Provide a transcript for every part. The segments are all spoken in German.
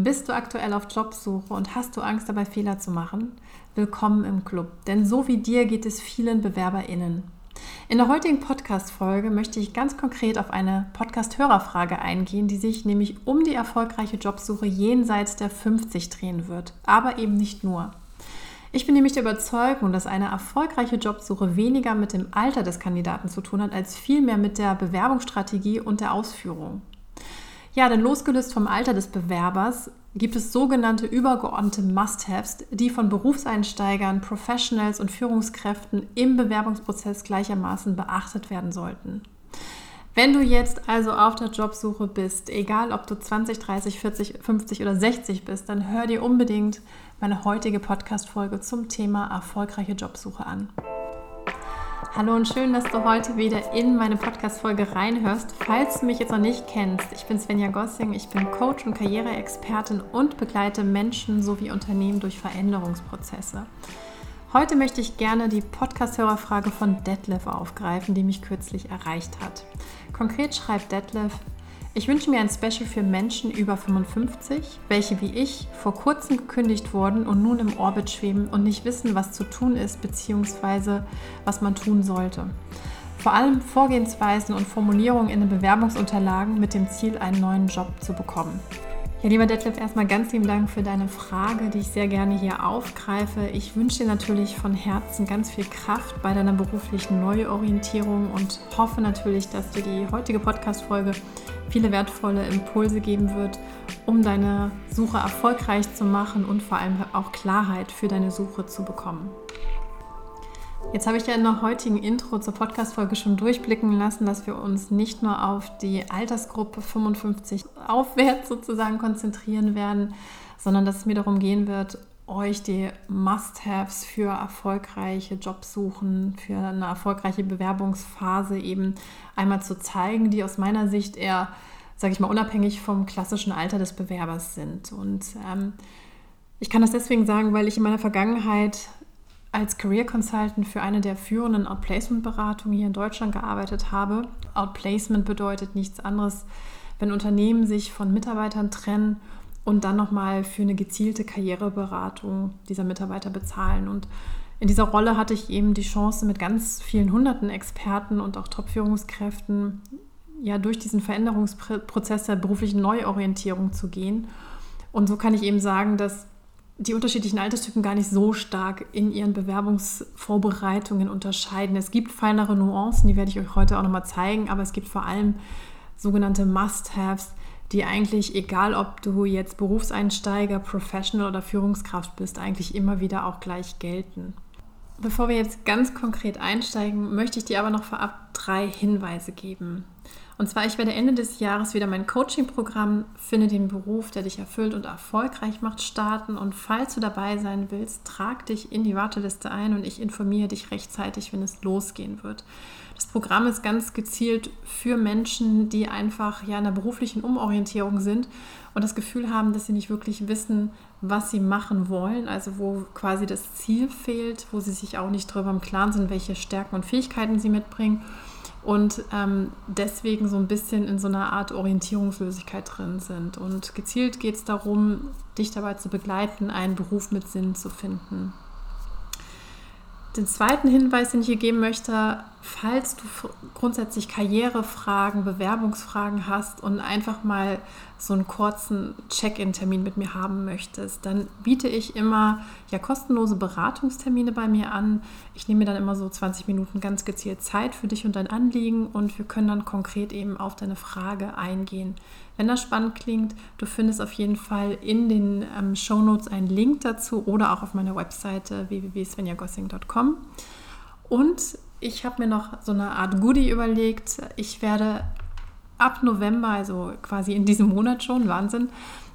Bist du aktuell auf Jobsuche und hast du Angst dabei Fehler zu machen? Willkommen im Club, denn so wie dir geht es vielen Bewerberinnen. In der heutigen Podcast-Folge möchte ich ganz konkret auf eine Podcast-Hörerfrage eingehen, die sich nämlich um die erfolgreiche Jobsuche jenseits der 50 drehen wird, aber eben nicht nur. Ich bin nämlich der Überzeugung, dass eine erfolgreiche Jobsuche weniger mit dem Alter des Kandidaten zu tun hat, als vielmehr mit der Bewerbungsstrategie und der Ausführung. Ja, denn losgelöst vom Alter des Bewerbers gibt es sogenannte übergeordnete Must-Haves, die von Berufseinsteigern, Professionals und Führungskräften im Bewerbungsprozess gleichermaßen beachtet werden sollten. Wenn du jetzt also auf der Jobsuche bist, egal ob du 20, 30, 40, 50 oder 60 bist, dann hör dir unbedingt meine heutige Podcast-Folge zum Thema erfolgreiche Jobsuche an. Hallo und schön, dass du heute wieder in meine Podcast-Folge reinhörst. Falls du mich jetzt noch nicht kennst, ich bin Svenja Gossing, ich bin Coach und Karriereexpertin und begleite Menschen sowie Unternehmen durch Veränderungsprozesse. Heute möchte ich gerne die Podcast-Hörerfrage von Detlef aufgreifen, die mich kürzlich erreicht hat. Konkret schreibt Detlef, ich wünsche mir ein Special für Menschen über 55, welche wie ich vor kurzem gekündigt wurden und nun im Orbit schweben und nicht wissen, was zu tun ist bzw. was man tun sollte. Vor allem Vorgehensweisen und Formulierungen in den Bewerbungsunterlagen mit dem Ziel, einen neuen Job zu bekommen. Ja, lieber Detlef, erstmal ganz lieben Dank für deine Frage, die ich sehr gerne hier aufgreife. Ich wünsche dir natürlich von Herzen ganz viel Kraft bei deiner beruflichen Neuorientierung und hoffe natürlich, dass dir die heutige Podcast-Folge viele wertvolle Impulse geben wird, um deine Suche erfolgreich zu machen und vor allem auch Klarheit für deine Suche zu bekommen. Jetzt habe ich ja in der heutigen Intro zur Podcast-Folge schon durchblicken lassen, dass wir uns nicht nur auf die Altersgruppe 55 aufwärts sozusagen konzentrieren werden, sondern dass es mir darum gehen wird, euch die Must-Haves für erfolgreiche Jobsuchen, für eine erfolgreiche Bewerbungsphase eben einmal zu zeigen, die aus meiner Sicht eher, sage ich mal, unabhängig vom klassischen Alter des Bewerbers sind. Und ähm, ich kann das deswegen sagen, weil ich in meiner Vergangenheit als Career Consultant für eine der führenden Outplacement-Beratungen hier in Deutschland gearbeitet habe. Outplacement bedeutet nichts anderes, wenn Unternehmen sich von Mitarbeitern trennen und dann nochmal für eine gezielte Karriereberatung dieser Mitarbeiter bezahlen. Und in dieser Rolle hatte ich eben die Chance, mit ganz vielen hunderten Experten und auch Top-Führungskräften ja durch diesen Veränderungsprozess der beruflichen Neuorientierung zu gehen. Und so kann ich eben sagen, dass die unterschiedlichen Alterstypen gar nicht so stark in ihren Bewerbungsvorbereitungen unterscheiden. Es gibt feinere Nuancen, die werde ich euch heute auch nochmal zeigen, aber es gibt vor allem sogenannte Must-Haves, die eigentlich, egal ob du jetzt Berufseinsteiger, Professional oder Führungskraft bist, eigentlich immer wieder auch gleich gelten. Bevor wir jetzt ganz konkret einsteigen, möchte ich dir aber noch vorab drei Hinweise geben. Und zwar, ich werde Ende des Jahres wieder mein Coaching-Programm Finde den Beruf, der dich erfüllt und erfolgreich macht, starten. Und falls du dabei sein willst, trag dich in die Warteliste ein und ich informiere dich rechtzeitig, wenn es losgehen wird. Das Programm ist ganz gezielt für Menschen, die einfach ja in der beruflichen Umorientierung sind und das Gefühl haben, dass sie nicht wirklich wissen, was sie machen wollen, also wo quasi das Ziel fehlt, wo sie sich auch nicht darüber im Klaren sind, welche Stärken und Fähigkeiten sie mitbringen und ähm, deswegen so ein bisschen in so einer Art Orientierungslosigkeit drin sind. Und gezielt geht es darum, dich dabei zu begleiten, einen Beruf mit Sinn zu finden. Den zweiten Hinweis, den ich hier geben möchte, falls du grundsätzlich Karrierefragen, Bewerbungsfragen hast und einfach mal so einen kurzen Check-in-Termin mit mir haben möchtest, dann biete ich immer ja kostenlose Beratungstermine bei mir an. Ich nehme mir dann immer so 20 Minuten ganz gezielt Zeit für dich und dein Anliegen und wir können dann konkret eben auf deine Frage eingehen. Wenn das spannend klingt, du findest auf jeden Fall in den ähm, Shownotes einen Link dazu oder auch auf meiner Webseite www.svenjagossing.com. Und ich habe mir noch so eine Art Goodie überlegt. Ich werde ab November, also quasi in diesem Monat schon, Wahnsinn,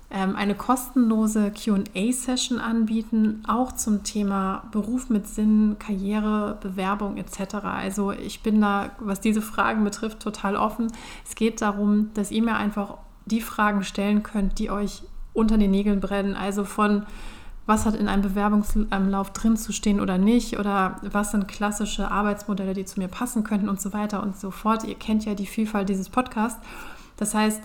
ähm, eine kostenlose QA-Session anbieten, auch zum Thema Beruf mit Sinn, Karriere, Bewerbung etc. Also ich bin da, was diese Fragen betrifft, total offen. Es geht darum, dass ihr mir einfach die Fragen stellen könnt, die euch unter den Nägeln brennen. Also von was hat in einem Bewerbungslauf drin zu stehen oder nicht oder was sind klassische Arbeitsmodelle, die zu mir passen könnten und so weiter und so fort. Ihr kennt ja die Vielfalt dieses Podcasts. Das heißt,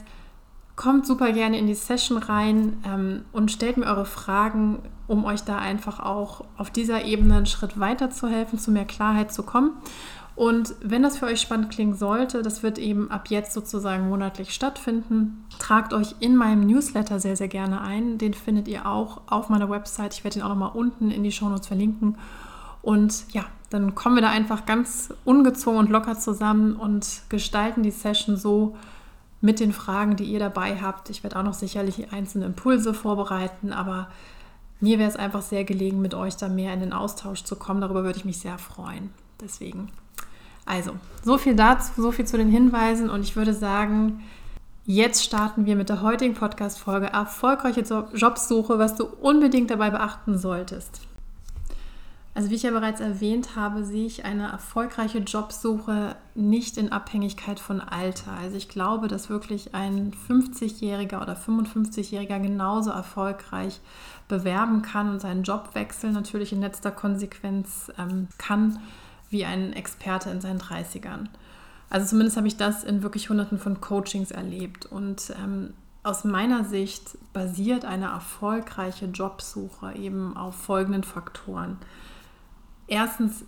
kommt super gerne in die Session rein ähm, und stellt mir eure Fragen, um euch da einfach auch auf dieser Ebene einen Schritt weiter zu helfen, zu mehr Klarheit zu kommen. Und wenn das für euch spannend klingen sollte, das wird eben ab jetzt sozusagen monatlich stattfinden. Tragt euch in meinem Newsletter sehr, sehr gerne ein. Den findet ihr auch auf meiner Website. Ich werde ihn auch nochmal unten in die Shownotes verlinken. Und ja, dann kommen wir da einfach ganz ungezwungen und locker zusammen und gestalten die Session so mit den Fragen, die ihr dabei habt. Ich werde auch noch sicherlich einzelne Impulse vorbereiten, aber mir wäre es einfach sehr gelegen, mit euch da mehr in den Austausch zu kommen. Darüber würde ich mich sehr freuen. Deswegen also, so viel dazu, so viel zu den Hinweisen und ich würde sagen, jetzt starten wir mit der heutigen Podcast-Folge Erfolgreiche Jobsuche, was du unbedingt dabei beachten solltest. Also wie ich ja bereits erwähnt habe, sehe ich eine erfolgreiche Jobsuche nicht in Abhängigkeit von Alter. Also ich glaube, dass wirklich ein 50-Jähriger oder 55-Jähriger genauso erfolgreich bewerben kann und seinen Job wechseln natürlich in letzter Konsequenz ähm, kann wie ein Experte in seinen 30ern. Also zumindest habe ich das in wirklich hunderten von Coachings erlebt. Und ähm, aus meiner Sicht basiert eine erfolgreiche Jobsuche eben auf folgenden Faktoren. Erstens,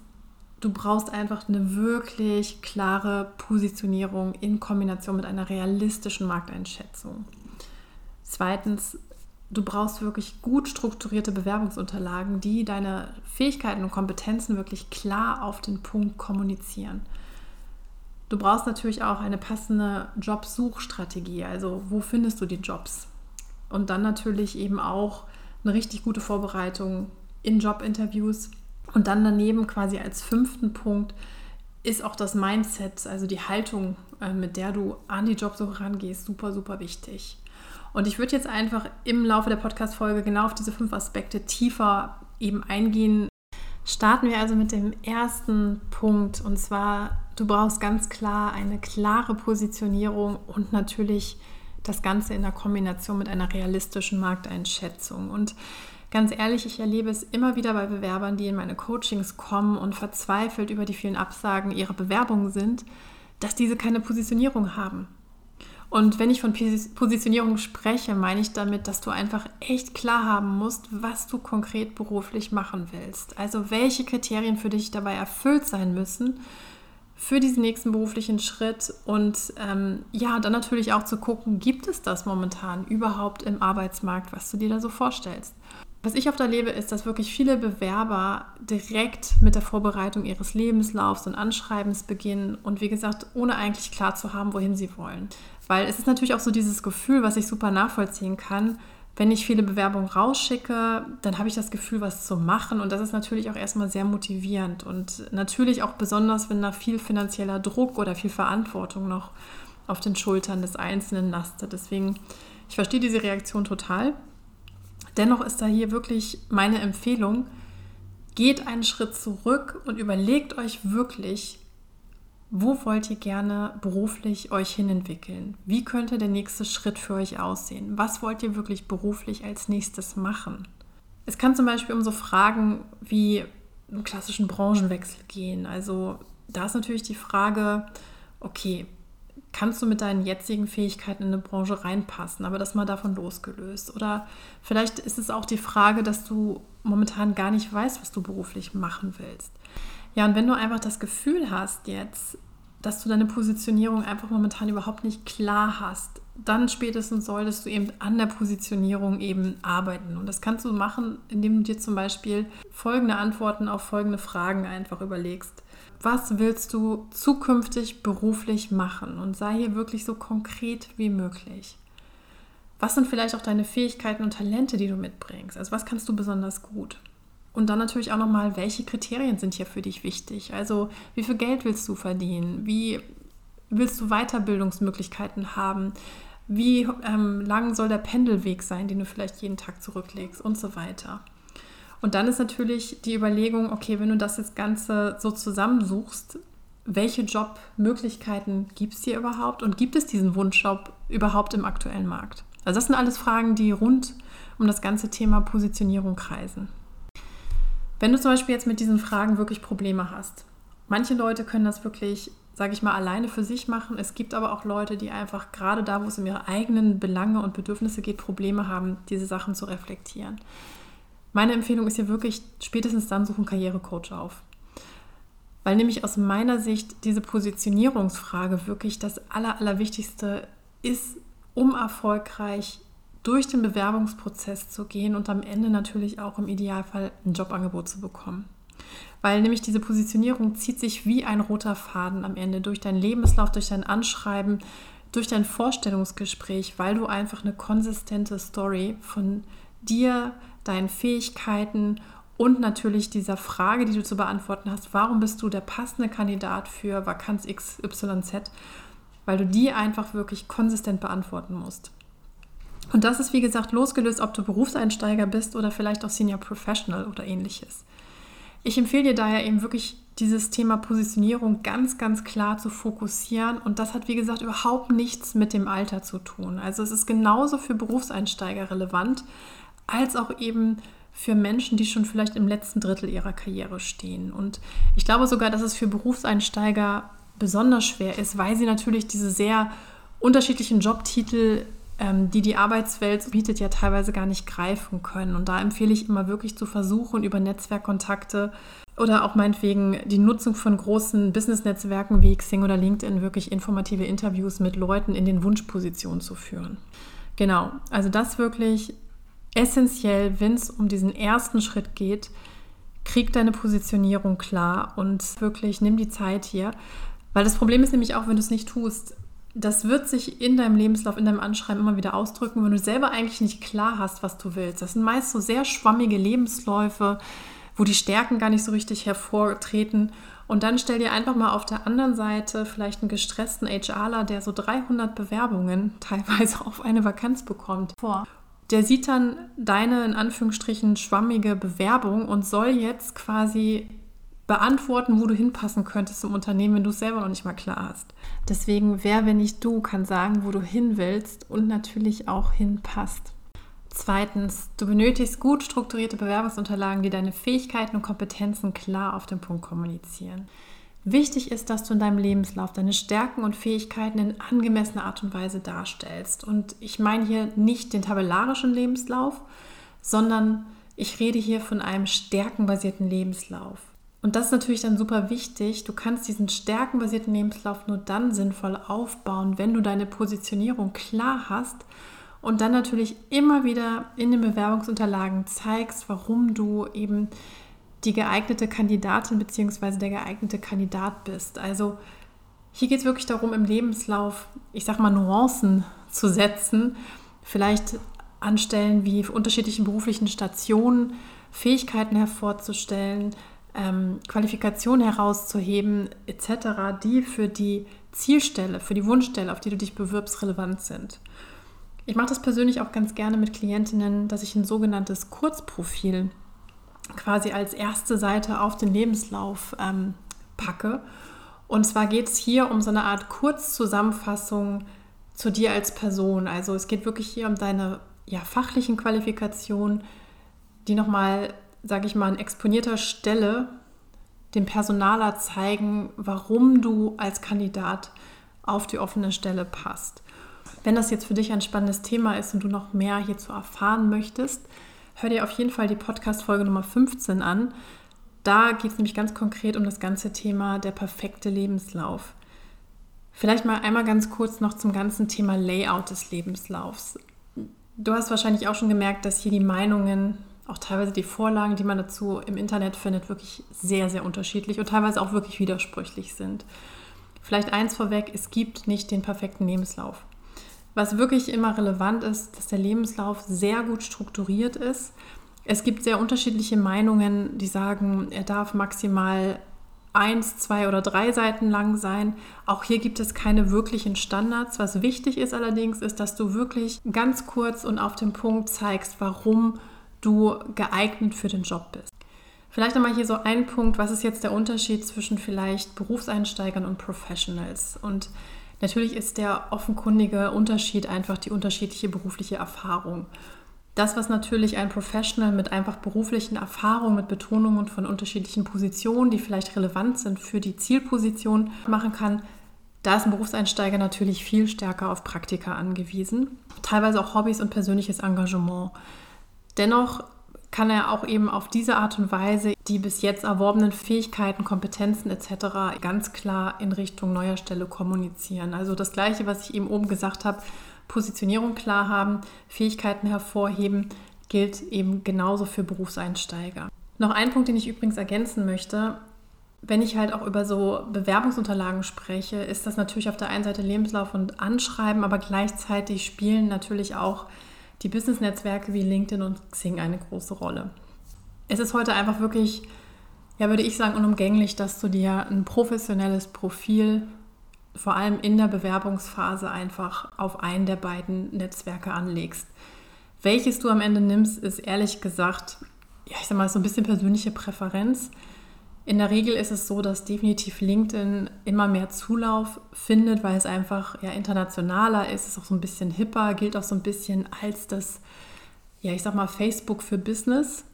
du brauchst einfach eine wirklich klare Positionierung in Kombination mit einer realistischen Markteinschätzung. Zweitens, du brauchst wirklich gut strukturierte Bewerbungsunterlagen, die deine Fähigkeiten und Kompetenzen wirklich klar auf den Punkt kommunizieren. Du brauchst natürlich auch eine passende Jobsuchstrategie, also wo findest du die Jobs? Und dann natürlich eben auch eine richtig gute Vorbereitung in Jobinterviews. Und dann daneben quasi als fünften Punkt ist auch das Mindset, also die Haltung, äh, mit der du an die Jobsuche rangehst, super, super wichtig. Und ich würde jetzt einfach im Laufe der Podcast-Folge genau auf diese fünf Aspekte tiefer eben eingehen. Starten wir also mit dem ersten Punkt und zwar, du brauchst ganz klar eine klare Positionierung und natürlich das Ganze in der Kombination mit einer realistischen Markteinschätzung. Und ganz ehrlich, ich erlebe es immer wieder bei Bewerbern, die in meine Coachings kommen und verzweifelt über die vielen Absagen ihrer Bewerbungen sind, dass diese keine Positionierung haben. Und wenn ich von Positionierung spreche, meine ich damit, dass du einfach echt klar haben musst, was du konkret beruflich machen willst. Also welche Kriterien für dich dabei erfüllt sein müssen für diesen nächsten beruflichen Schritt. Und ähm, ja, dann natürlich auch zu gucken, gibt es das momentan überhaupt im Arbeitsmarkt, was du dir da so vorstellst. Was ich oft erlebe, ist, dass wirklich viele Bewerber direkt mit der Vorbereitung ihres Lebenslaufs und Anschreibens beginnen und wie gesagt, ohne eigentlich klar zu haben, wohin sie wollen. Weil es ist natürlich auch so dieses Gefühl, was ich super nachvollziehen kann. Wenn ich viele Bewerbungen rausschicke, dann habe ich das Gefühl, was zu machen. Und das ist natürlich auch erstmal sehr motivierend. Und natürlich auch besonders, wenn da viel finanzieller Druck oder viel Verantwortung noch auf den Schultern des Einzelnen lastet. Deswegen, ich verstehe diese Reaktion total. Dennoch ist da hier wirklich meine Empfehlung, geht einen Schritt zurück und überlegt euch wirklich, wo wollt ihr gerne beruflich euch hinentwickeln? Wie könnte der nächste Schritt für euch aussehen? Was wollt ihr wirklich beruflich als nächstes machen? Es kann zum Beispiel um so Fragen wie einen klassischen Branchenwechsel gehen. Also da ist natürlich die Frage, okay, kannst du mit deinen jetzigen Fähigkeiten in eine Branche reinpassen, aber das mal davon losgelöst. Oder vielleicht ist es auch die Frage, dass du momentan gar nicht weißt, was du beruflich machen willst. Ja, und wenn du einfach das Gefühl hast jetzt, dass du deine Positionierung einfach momentan überhaupt nicht klar hast, dann spätestens solltest du eben an der Positionierung eben arbeiten. Und das kannst du machen, indem du dir zum Beispiel folgende Antworten auf folgende Fragen einfach überlegst. Was willst du zukünftig beruflich machen? Und sei hier wirklich so konkret wie möglich. Was sind vielleicht auch deine Fähigkeiten und Talente, die du mitbringst? Also was kannst du besonders gut? Und dann natürlich auch nochmal, welche Kriterien sind hier für dich wichtig? Also wie viel Geld willst du verdienen? Wie willst du Weiterbildungsmöglichkeiten haben? Wie ähm, lang soll der Pendelweg sein, den du vielleicht jeden Tag zurücklegst und so weiter. Und dann ist natürlich die Überlegung, okay, wenn du das jetzt Ganze so zusammensuchst, welche Jobmöglichkeiten gibt es hier überhaupt und gibt es diesen Wunschjob überhaupt im aktuellen Markt? Also das sind alles Fragen, die rund um das ganze Thema Positionierung kreisen. Wenn du zum Beispiel jetzt mit diesen Fragen wirklich Probleme hast, manche Leute können das wirklich sage ich mal, alleine für sich machen. Es gibt aber auch Leute, die einfach gerade da, wo es um ihre eigenen Belange und Bedürfnisse geht, Probleme haben, diese Sachen zu reflektieren. Meine Empfehlung ist hier wirklich, spätestens dann suchen Karrierecoach auf. Weil nämlich aus meiner Sicht diese Positionierungsfrage wirklich das Aller, Allerwichtigste ist, um erfolgreich durch den Bewerbungsprozess zu gehen und am Ende natürlich auch im Idealfall ein Jobangebot zu bekommen. Weil nämlich diese Positionierung zieht sich wie ein roter Faden am Ende durch deinen Lebenslauf, durch dein Anschreiben, durch dein Vorstellungsgespräch, weil du einfach eine konsistente Story von dir, deinen Fähigkeiten und natürlich dieser Frage, die du zu beantworten hast, warum bist du der passende Kandidat für Vakanz XYZ, weil du die einfach wirklich konsistent beantworten musst. Und das ist, wie gesagt, losgelöst, ob du Berufseinsteiger bist oder vielleicht auch Senior Professional oder ähnliches. Ich empfehle dir daher eben wirklich dieses Thema Positionierung ganz, ganz klar zu fokussieren. Und das hat, wie gesagt, überhaupt nichts mit dem Alter zu tun. Also es ist genauso für Berufseinsteiger relevant, als auch eben für Menschen, die schon vielleicht im letzten Drittel ihrer Karriere stehen. Und ich glaube sogar, dass es für Berufseinsteiger besonders schwer ist, weil sie natürlich diese sehr unterschiedlichen Jobtitel die die Arbeitswelt bietet, ja teilweise gar nicht greifen können. Und da empfehle ich immer wirklich zu versuchen, über Netzwerkkontakte oder auch meinetwegen die Nutzung von großen Business-Netzwerken wie Xing oder LinkedIn wirklich informative Interviews mit Leuten in den Wunschpositionen zu führen. Genau, also das wirklich essentiell, wenn es um diesen ersten Schritt geht, krieg deine Positionierung klar und wirklich nimm die Zeit hier. Weil das Problem ist nämlich auch, wenn du es nicht tust, das wird sich in deinem Lebenslauf, in deinem Anschreiben immer wieder ausdrücken, wenn du selber eigentlich nicht klar hast, was du willst. Das sind meist so sehr schwammige Lebensläufe, wo die Stärken gar nicht so richtig hervortreten. Und dann stell dir einfach mal auf der anderen Seite vielleicht einen gestressten HRler, der so 300 Bewerbungen teilweise auf eine Vakanz bekommt, vor. Der sieht dann deine in Anführungsstrichen schwammige Bewerbung und soll jetzt quasi beantworten, wo du hinpassen könntest im Unternehmen, wenn du es selber noch nicht mal klar hast. Deswegen, wer, wenn nicht du, kann sagen, wo du hin willst und natürlich auch hinpasst. Zweitens, du benötigst gut strukturierte Bewerbungsunterlagen, die deine Fähigkeiten und Kompetenzen klar auf den Punkt kommunizieren. Wichtig ist, dass du in deinem Lebenslauf deine Stärken und Fähigkeiten in angemessener Art und Weise darstellst. Und ich meine hier nicht den tabellarischen Lebenslauf, sondern ich rede hier von einem stärkenbasierten Lebenslauf. Und das ist natürlich dann super wichtig. Du kannst diesen stärkenbasierten Lebenslauf nur dann sinnvoll aufbauen, wenn du deine Positionierung klar hast und dann natürlich immer wieder in den Bewerbungsunterlagen zeigst, warum du eben die geeignete Kandidatin bzw. der geeignete Kandidat bist. Also hier geht es wirklich darum, im Lebenslauf, ich sag mal, Nuancen zu setzen, vielleicht anstellen wie unterschiedlichen beruflichen Stationen, Fähigkeiten hervorzustellen, ähm, Qualifikationen herauszuheben etc., die für die Zielstelle, für die Wunschstelle, auf die du dich bewirbst, relevant sind. Ich mache das persönlich auch ganz gerne mit Klientinnen, dass ich ein sogenanntes Kurzprofil quasi als erste Seite auf den Lebenslauf ähm, packe. Und zwar geht es hier um so eine Art Kurzzusammenfassung zu dir als Person. Also es geht wirklich hier um deine ja, fachlichen Qualifikationen, die nochmal sage ich mal, an exponierter Stelle dem Personaler zeigen, warum du als Kandidat auf die offene Stelle passt. Wenn das jetzt für dich ein spannendes Thema ist und du noch mehr hierzu erfahren möchtest, hör dir auf jeden Fall die Podcast-Folge Nummer 15 an. Da geht es nämlich ganz konkret um das ganze Thema der perfekte Lebenslauf. Vielleicht mal einmal ganz kurz noch zum ganzen Thema Layout des Lebenslaufs. Du hast wahrscheinlich auch schon gemerkt, dass hier die Meinungen auch teilweise die Vorlagen, die man dazu im Internet findet, wirklich sehr, sehr unterschiedlich und teilweise auch wirklich widersprüchlich sind. Vielleicht eins vorweg, es gibt nicht den perfekten Lebenslauf. Was wirklich immer relevant ist, dass der Lebenslauf sehr gut strukturiert ist. Es gibt sehr unterschiedliche Meinungen, die sagen, er darf maximal eins, zwei oder drei Seiten lang sein. Auch hier gibt es keine wirklichen Standards. Was wichtig ist allerdings, ist, dass du wirklich ganz kurz und auf den Punkt zeigst, warum du geeignet für den Job bist. Vielleicht nochmal hier so ein Punkt, was ist jetzt der Unterschied zwischen vielleicht Berufseinsteigern und Professionals? Und natürlich ist der offenkundige Unterschied einfach die unterschiedliche berufliche Erfahrung. Das, was natürlich ein Professional mit einfach beruflichen Erfahrungen, mit Betonungen von unterschiedlichen Positionen, die vielleicht relevant sind für die Zielposition, machen kann, da ist ein Berufseinsteiger natürlich viel stärker auf Praktika angewiesen, teilweise auch Hobbys und persönliches Engagement. Dennoch kann er auch eben auf diese Art und Weise die bis jetzt erworbenen Fähigkeiten, Kompetenzen etc. ganz klar in Richtung neuer Stelle kommunizieren. Also das Gleiche, was ich eben oben gesagt habe, Positionierung klar haben, Fähigkeiten hervorheben, gilt eben genauso für Berufseinsteiger. Noch ein Punkt, den ich übrigens ergänzen möchte. Wenn ich halt auch über so Bewerbungsunterlagen spreche, ist das natürlich auf der einen Seite Lebenslauf und Anschreiben, aber gleichzeitig spielen natürlich auch die Business-Netzwerke wie LinkedIn und Xing eine große Rolle. Es ist heute einfach wirklich, ja, würde ich sagen, unumgänglich, dass du dir ein professionelles Profil vor allem in der Bewerbungsphase einfach auf einen der beiden Netzwerke anlegst. Welches du am Ende nimmst, ist ehrlich gesagt, ja, ich sag mal, so ein bisschen persönliche Präferenz. In der Regel ist es so, dass definitiv LinkedIn immer mehr Zulauf findet, weil es einfach ja internationaler ist, ist auch so ein bisschen hipper, gilt auch so ein bisschen als das, ja, ich sag mal, Facebook für Business.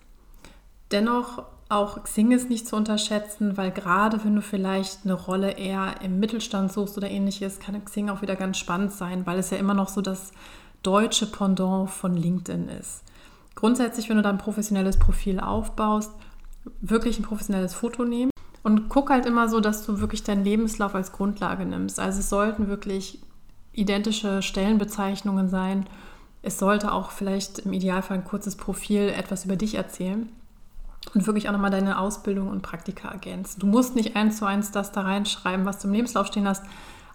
Dennoch auch Xing ist nicht zu unterschätzen, weil gerade wenn du vielleicht eine Rolle eher im Mittelstand suchst oder ähnliches, kann Xing auch wieder ganz spannend sein, weil es ja immer noch so das deutsche Pendant von LinkedIn ist. Grundsätzlich, wenn du da ein professionelles Profil aufbaust, wirklich ein professionelles Foto nehmen und guck halt immer so, dass du wirklich deinen Lebenslauf als Grundlage nimmst. Also es sollten wirklich identische Stellenbezeichnungen sein. Es sollte auch vielleicht im Idealfall ein kurzes Profil etwas über dich erzählen und wirklich auch nochmal deine Ausbildung und Praktika ergänzen. Du musst nicht eins zu eins das da reinschreiben, was du im Lebenslauf stehen hast,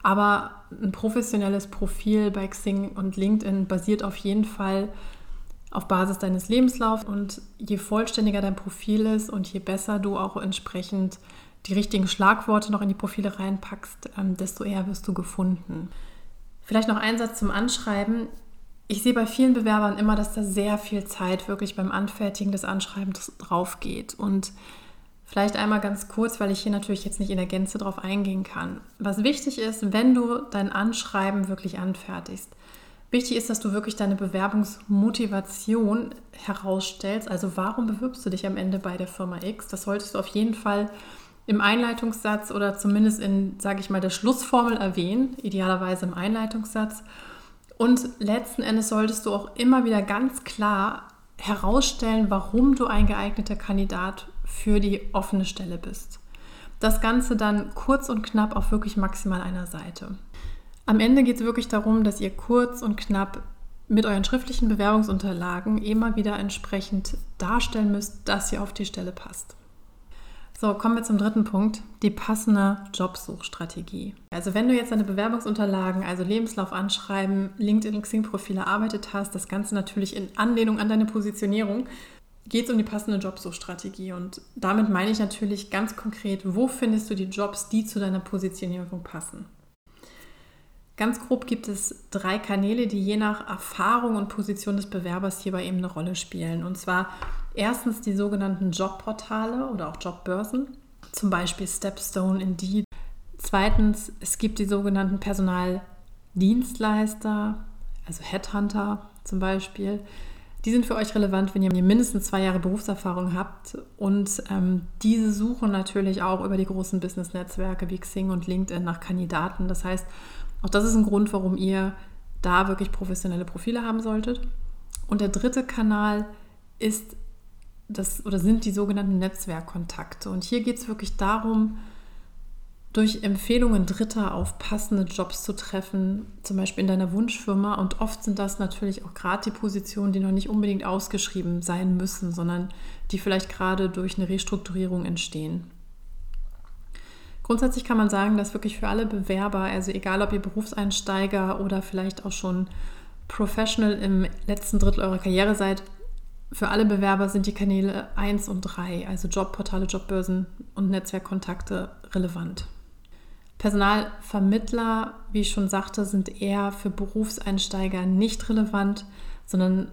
aber ein professionelles Profil bei Xing und LinkedIn basiert auf jeden Fall auf Basis deines Lebenslaufs und je vollständiger dein Profil ist und je besser du auch entsprechend die richtigen Schlagworte noch in die Profile reinpackst, ähm, desto eher wirst du gefunden. Vielleicht noch ein Satz zum Anschreiben. Ich sehe bei vielen Bewerbern immer, dass da sehr viel Zeit wirklich beim Anfertigen des Anschreibens drauf geht. Und vielleicht einmal ganz kurz, weil ich hier natürlich jetzt nicht in der Gänze drauf eingehen kann. Was wichtig ist, wenn du dein Anschreiben wirklich anfertigst, wichtig ist, dass du wirklich deine Bewerbungsmotivation herausstellst. Also warum bewirbst du dich am Ende bei der Firma X? Das solltest du auf jeden Fall im Einleitungssatz oder zumindest in, sage ich mal, der Schlussformel erwähnen, idealerweise im Einleitungssatz. Und letzten Endes solltest du auch immer wieder ganz klar herausstellen, warum du ein geeigneter Kandidat für die offene Stelle bist. Das Ganze dann kurz und knapp auf wirklich maximal einer Seite. Am Ende geht es wirklich darum, dass ihr kurz und knapp mit euren schriftlichen Bewerbungsunterlagen immer wieder entsprechend darstellen müsst, dass ihr auf die Stelle passt. So, kommen wir zum dritten Punkt, die passende Jobsuchstrategie. Also wenn du jetzt deine Bewerbungsunterlagen, also Lebenslauf anschreiben, LinkedIn, Xing-Profile erarbeitet hast, das Ganze natürlich in Anlehnung an deine Positionierung, geht es um die passende Jobsuchstrategie. Und damit meine ich natürlich ganz konkret, wo findest du die Jobs, die zu deiner Positionierung passen. Ganz grob gibt es drei Kanäle, die je nach Erfahrung und Position des Bewerbers hierbei eben eine Rolle spielen. Und zwar erstens die sogenannten Jobportale oder auch Jobbörsen, zum Beispiel Stepstone, Indeed. Zweitens, es gibt die sogenannten Personaldienstleister, also Headhunter zum Beispiel. Die sind für euch relevant, wenn ihr mindestens zwei Jahre Berufserfahrung habt. Und ähm, diese suchen natürlich auch über die großen Business-Netzwerke wie Xing und LinkedIn nach Kandidaten. Das heißt, auch das ist ein Grund, warum ihr da wirklich professionelle Profile haben solltet. Und der dritte Kanal ist das oder sind die sogenannten Netzwerkkontakte. Und hier geht es wirklich darum, durch Empfehlungen Dritter auf passende Jobs zu treffen, zum Beispiel in deiner Wunschfirma. Und oft sind das natürlich auch gerade die Positionen, die noch nicht unbedingt ausgeschrieben sein müssen, sondern die vielleicht gerade durch eine Restrukturierung entstehen. Grundsätzlich kann man sagen, dass wirklich für alle Bewerber, also egal ob ihr Berufseinsteiger oder vielleicht auch schon Professional im letzten Drittel eurer Karriere seid, für alle Bewerber sind die Kanäle 1 und 3, also Jobportale, Jobbörsen und Netzwerkkontakte, relevant. Personalvermittler, wie ich schon sagte, sind eher für Berufseinsteiger nicht relevant, sondern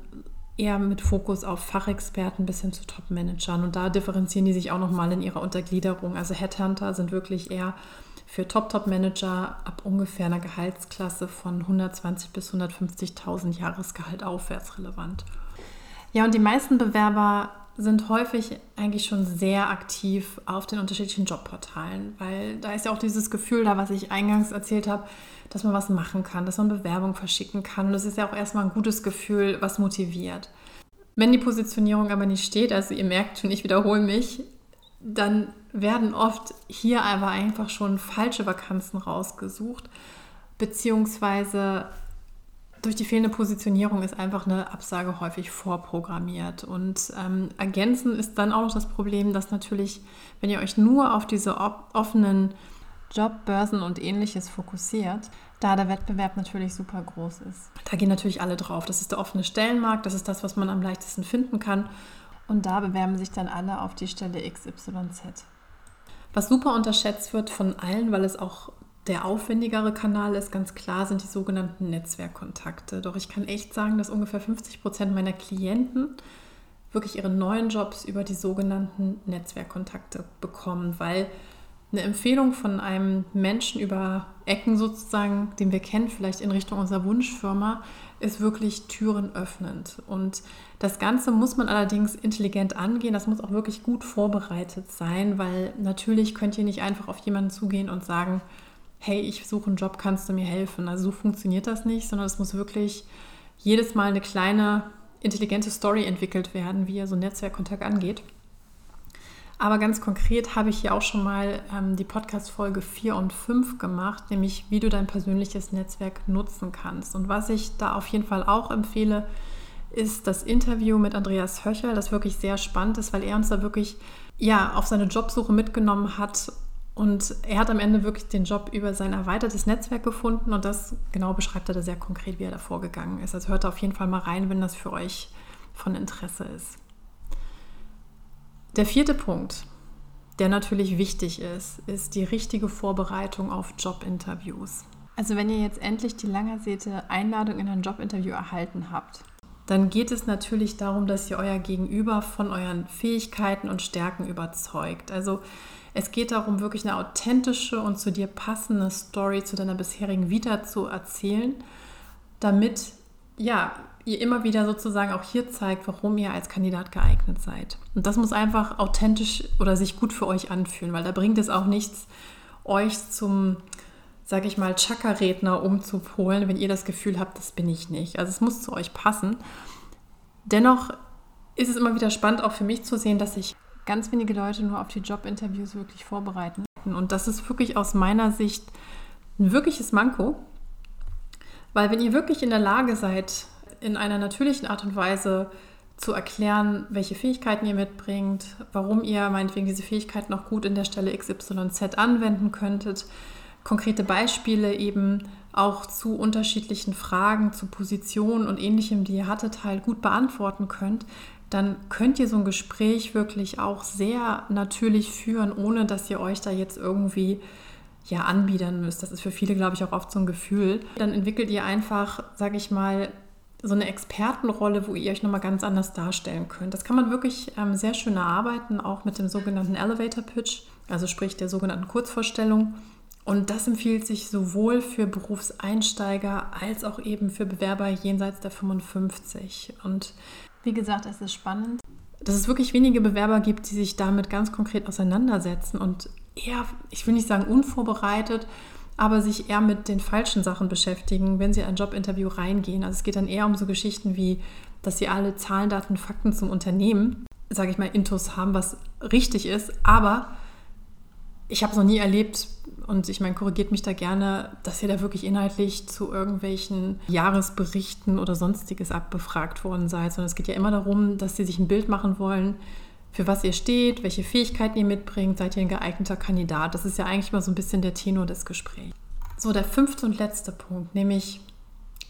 eher mit Fokus auf Fachexperten bis hin zu Top-Managern. Und da differenzieren die sich auch nochmal in ihrer Untergliederung. Also Headhunter sind wirklich eher für Top-Top-Manager ab ungefähr einer Gehaltsklasse von 120 bis 150.000 Jahresgehalt aufwärts relevant. Ja, und die meisten Bewerber sind häufig eigentlich schon sehr aktiv auf den unterschiedlichen Jobportalen, weil da ist ja auch dieses Gefühl da, was ich eingangs erzählt habe, dass man was machen kann, dass man Bewerbung verschicken kann. Und das ist ja auch erstmal ein gutes Gefühl, was motiviert. Wenn die Positionierung aber nicht steht, also ihr merkt schon, ich wiederhole mich, dann werden oft hier aber einfach schon falsche Vakanzen rausgesucht, beziehungsweise durch die fehlende Positionierung ist einfach eine Absage häufig vorprogrammiert. Und ähm, ergänzend ist dann auch noch das Problem, dass natürlich, wenn ihr euch nur auf diese offenen Jobbörsen und ähnliches fokussiert, da der Wettbewerb natürlich super groß ist. Da gehen natürlich alle drauf. Das ist der offene Stellenmarkt, das ist das, was man am leichtesten finden kann. Und da bewerben sich dann alle auf die Stelle XYZ. Was super unterschätzt wird von allen, weil es auch der aufwendigere Kanal ist, ganz klar, sind die sogenannten Netzwerkkontakte. Doch ich kann echt sagen, dass ungefähr 50 Prozent meiner Klienten wirklich ihre neuen Jobs über die sogenannten Netzwerkkontakte bekommen, weil eine Empfehlung von einem Menschen über Ecken sozusagen, den wir kennen, vielleicht in Richtung unserer Wunschfirma, ist wirklich Türen öffnend. Und das Ganze muss man allerdings intelligent angehen. Das muss auch wirklich gut vorbereitet sein, weil natürlich könnt ihr nicht einfach auf jemanden zugehen und sagen, hey, ich suche einen Job, kannst du mir helfen? Also so funktioniert das nicht, sondern es muss wirklich jedes Mal eine kleine intelligente Story entwickelt werden, wie ihr so einen Netzwerkkontakt angeht. Aber ganz konkret habe ich hier auch schon mal ähm, die Podcast-Folge 4 und 5 gemacht, nämlich wie du dein persönliches Netzwerk nutzen kannst. Und was ich da auf jeden Fall auch empfehle, ist das Interview mit Andreas Höcher, das wirklich sehr spannend ist, weil er uns da wirklich ja, auf seine Jobsuche mitgenommen hat. Und er hat am Ende wirklich den Job über sein erweitertes Netzwerk gefunden und das genau beschreibt er da sehr konkret, wie er da vorgegangen ist. Also hört da auf jeden Fall mal rein, wenn das für euch von Interesse ist. Der vierte Punkt, der natürlich wichtig ist, ist die richtige Vorbereitung auf Jobinterviews. Also wenn ihr jetzt endlich die lang ersehnte Einladung in ein Jobinterview erhalten habt, dann geht es natürlich darum, dass ihr euer Gegenüber von euren Fähigkeiten und Stärken überzeugt. Also es geht darum, wirklich eine authentische und zu dir passende Story zu deiner bisherigen Vita zu erzählen, damit ja, ihr immer wieder sozusagen auch hier zeigt, warum ihr als Kandidat geeignet seid. Und das muss einfach authentisch oder sich gut für euch anfühlen, weil da bringt es auch nichts, euch zum, sage ich mal, Chakra-Redner umzupolen, wenn ihr das Gefühl habt, das bin ich nicht. Also es muss zu euch passen. Dennoch ist es immer wieder spannend, auch für mich zu sehen, dass sich ganz wenige Leute nur auf die Jobinterviews wirklich vorbereiten. Und das ist wirklich aus meiner Sicht ein wirkliches Manko, weil wenn ihr wirklich in der Lage seid, in einer natürlichen Art und Weise zu erklären, welche Fähigkeiten ihr mitbringt, warum ihr meinetwegen diese Fähigkeiten auch gut in der Stelle XYZ anwenden könntet, konkrete Beispiele eben auch zu unterschiedlichen Fragen, zu Positionen und ähnlichem, die ihr hattet, halt gut beantworten könnt, dann könnt ihr so ein Gespräch wirklich auch sehr natürlich führen, ohne dass ihr euch da jetzt irgendwie ja anbiedern müsst. Das ist für viele, glaube ich, auch oft so ein Gefühl. Dann entwickelt ihr einfach, sage ich mal, so eine Expertenrolle, wo ihr euch nochmal ganz anders darstellen könnt. Das kann man wirklich ähm, sehr schön erarbeiten, auch mit dem sogenannten Elevator Pitch, also sprich der sogenannten Kurzvorstellung. Und das empfiehlt sich sowohl für Berufseinsteiger als auch eben für Bewerber jenseits der 55. Und wie gesagt, es ist spannend, dass es wirklich wenige Bewerber gibt, die sich damit ganz konkret auseinandersetzen und eher, ich will nicht sagen unvorbereitet, aber sich eher mit den falschen Sachen beschäftigen, wenn sie in ein Jobinterview reingehen. Also es geht dann eher um so Geschichten wie, dass sie alle Zahlen, Daten, Fakten zum Unternehmen, sage ich mal, Intus haben, was richtig ist. Aber ich habe es noch nie erlebt, und ich meine, korrigiert mich da gerne, dass ihr da wirklich inhaltlich zu irgendwelchen Jahresberichten oder sonstiges abbefragt worden seid, sondern es geht ja immer darum, dass sie sich ein Bild machen wollen, für was ihr steht, welche Fähigkeiten ihr mitbringt, seid ihr ein geeigneter Kandidat. Das ist ja eigentlich mal so ein bisschen der Tenor des Gesprächs. So, der fünfte und letzte Punkt, nämlich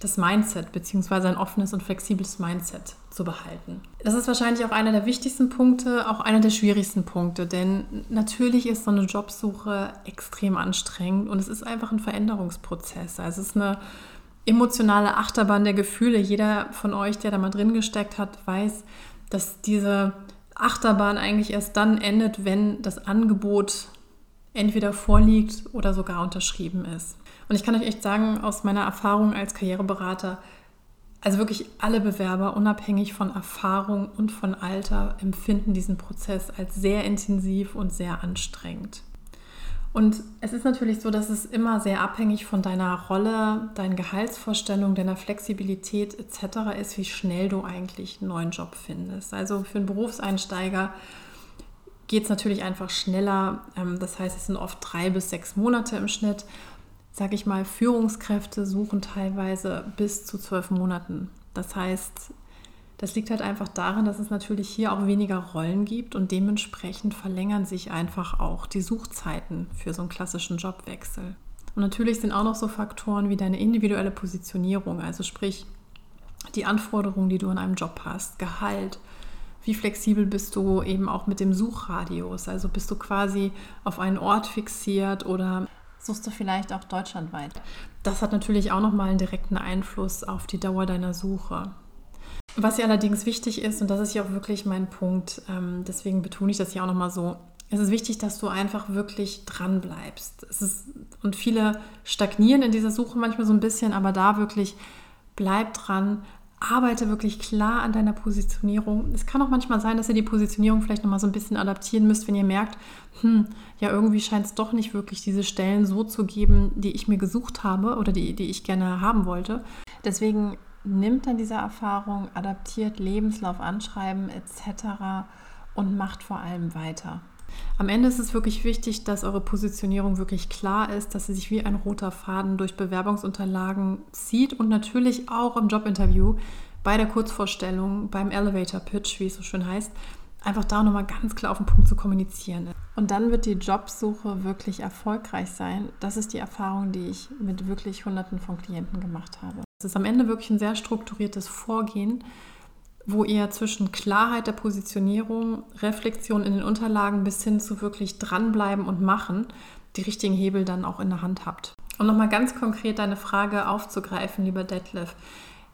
das Mindset beziehungsweise ein offenes und flexibles Mindset zu behalten. Das ist wahrscheinlich auch einer der wichtigsten Punkte, auch einer der schwierigsten Punkte, denn natürlich ist so eine Jobsuche extrem anstrengend und es ist einfach ein Veränderungsprozess. Also es ist eine emotionale Achterbahn der Gefühle. Jeder von euch, der da mal drin gesteckt hat, weiß, dass diese Achterbahn eigentlich erst dann endet, wenn das Angebot entweder vorliegt oder sogar unterschrieben ist. Und ich kann euch echt sagen, aus meiner Erfahrung als Karriereberater, Also wirklich alle Bewerber, unabhängig von Erfahrung und von Alter, empfinden diesen Prozess als sehr intensiv und sehr anstrengend. Und es ist natürlich so, dass es immer sehr abhängig von deiner Rolle, deinen Gehaltsvorstellungen, deiner Flexibilität etc. ist, wie schnell du eigentlich einen neuen Job findest. Also für einen Berufseinsteiger geht es natürlich einfach schneller. Ähm, das heißt, es sind oft drei bis sechs Monate im Schnitt. Sage ich mal, Führungskräfte suchen teilweise bis zu zwölf Monaten. Das heißt, das liegt halt einfach daran, dass es natürlich hier auch weniger Rollen gibt und dementsprechend verlängern sich einfach auch die Suchzeiten für so einen klassischen Jobwechsel. Und natürlich sind auch noch so Faktoren wie deine individuelle Positionierung, also sprich die Anforderungen, die du in einem Job hast, Gehalt, wie flexibel bist du eben auch mit dem Suchradius, also bist du quasi auf einen Ort fixiert oder suchst du vielleicht auch deutschlandweit. Das hat natürlich auch nochmal einen direkten Einfluss auf die Dauer deiner Suche. Was hier allerdings wichtig ist, und das ist ja auch wirklich mein Punkt, ähm, deswegen betone ich das hier auch nochmal so, es ist wichtig, dass du einfach wirklich dran bleibst. Und viele stagnieren in dieser Suche manchmal so ein bisschen, aber da wirklich bleib dran, arbeite wirklich klar an deiner Positionierung. Es kann auch manchmal sein, dass ihr die Positionierung vielleicht nochmal so ein bisschen adaptieren müsst, wenn ihr merkt, hm, ja, irgendwie scheint es doch nicht wirklich diese Stellen so zu geben, die ich mir gesucht habe oder die, die ich gerne haben wollte. Deswegen nimmt dann diese Erfahrung, adaptiert Lebenslauf, Anschreiben etc. und macht vor allem weiter. Am Ende ist es wirklich wichtig, dass eure Positionierung wirklich klar ist, dass sie sich wie ein roter Faden durch Bewerbungsunterlagen zieht und natürlich auch im Jobinterview, bei der Kurzvorstellung, beim Elevator Pitch, wie es so schön heißt, einfach da nochmal ganz klar auf den Punkt zu kommunizieren. Und dann wird die Jobsuche wirklich erfolgreich sein. Das ist die Erfahrung, die ich mit wirklich Hunderten von Klienten gemacht habe. Es ist am Ende wirklich ein sehr strukturiertes Vorgehen, wo ihr zwischen Klarheit der Positionierung, Reflexion in den Unterlagen bis hin zu wirklich dranbleiben und machen, die richtigen Hebel dann auch in der Hand habt. Um nochmal ganz konkret deine Frage aufzugreifen, lieber Detlef.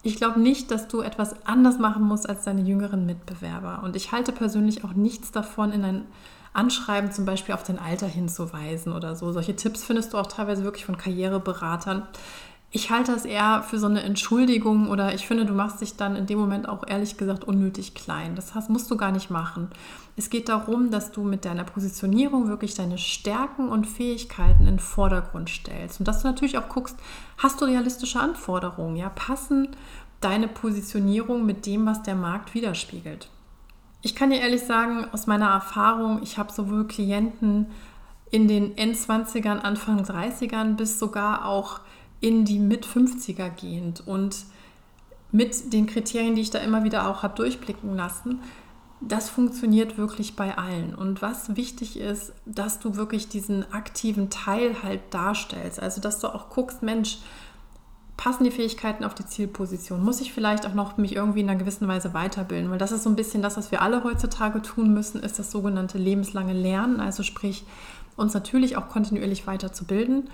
Ich glaube nicht, dass du etwas anders machen musst als deine jüngeren Mitbewerber. Und ich halte persönlich auch nichts davon, in ein Anschreiben zum Beispiel auf dein Alter hinzuweisen oder so. Solche Tipps findest du auch teilweise wirklich von Karriereberatern ich halte das eher für so eine Entschuldigung oder ich finde, du machst dich dann in dem Moment auch ehrlich gesagt unnötig klein. Das musst du gar nicht machen. Es geht darum, dass du mit deiner Positionierung wirklich deine Stärken und Fähigkeiten in den Vordergrund stellst und dass du natürlich auch guckst, hast du realistische Anforderungen? Ja, passen deine Positionierung mit dem, was der Markt widerspiegelt? Ich kann dir ehrlich sagen, aus meiner Erfahrung, ich habe sowohl Klienten in den Endzwanzigern, Anfang 30ern bis sogar auch in die Mit-50er gehend und mit den Kriterien, die ich da immer wieder auch habe durchblicken lassen, das funktioniert wirklich bei allen. Und was wichtig ist, dass du wirklich diesen aktiven Teil halt darstellst. Also, dass du auch guckst, Mensch, passen die Fähigkeiten auf die Zielposition? Muss ich vielleicht auch noch mich irgendwie in einer gewissen Weise weiterbilden? Weil das ist so ein bisschen das, was wir alle heutzutage tun müssen, ist das sogenannte lebenslange Lernen. Also sprich, uns natürlich auch kontinuierlich weiterzubilden.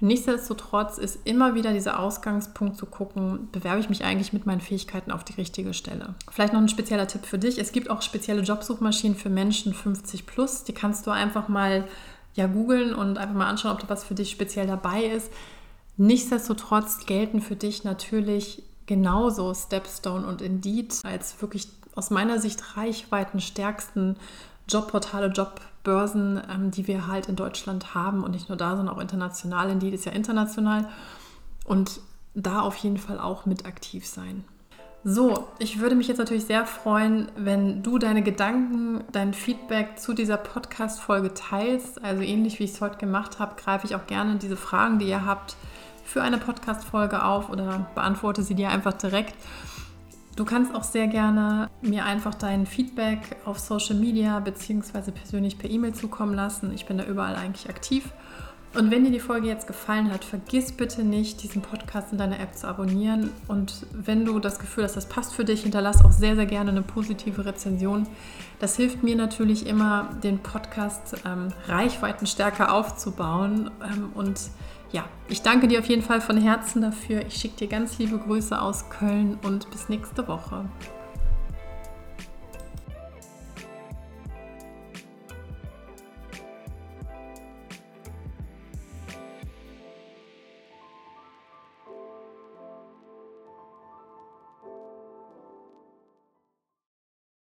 Nichtsdestotrotz ist immer wieder dieser Ausgangspunkt zu gucken, bewerbe ich mich eigentlich mit meinen Fähigkeiten auf die richtige Stelle. Vielleicht noch ein spezieller Tipp für dich. Es gibt auch spezielle Jobsuchmaschinen für Menschen 50 plus. Die kannst du einfach mal ja googeln und einfach mal anschauen, ob da was für dich speziell dabei ist. Nichtsdestotrotz gelten für dich natürlich genauso Stepstone und Indeed als wirklich aus meiner Sicht reichweitenstärksten Jobportale, Jobbörsen, ähm, die wir halt in Deutschland haben und nicht nur da, sondern auch international. Indeed ist ja international und da auf jeden Fall auch mit aktiv sein. So, ich würde mich jetzt natürlich sehr freuen, wenn du deine Gedanken, dein Feedback zu dieser Podcast-Folge teilst. Also ähnlich wie ich es heute gemacht habe, greife ich auch gerne diese Fragen, die ihr habt, für eine Podcast-Folge auf oder beantworte sie dir einfach direkt. Du kannst auch sehr gerne mir einfach dein Feedback auf Social Media bzw. persönlich per E-Mail zukommen lassen. Ich bin da überall eigentlich aktiv. Und wenn dir die Folge jetzt gefallen hat, vergiss bitte nicht, diesen Podcast in deiner App zu abonnieren. Und wenn du das Gefühl hast, das passt für dich, hinterlass auch sehr, sehr gerne eine positive Rezension. Das hilft mir natürlich immer, den Podcast ähm, reichweitenstärker aufzubauen. Ähm, und ja, ich danke dir auf jeden Fall von Herzen dafür. Ich schicke dir ganz liebe Grüße aus Köln und bis nächste Woche.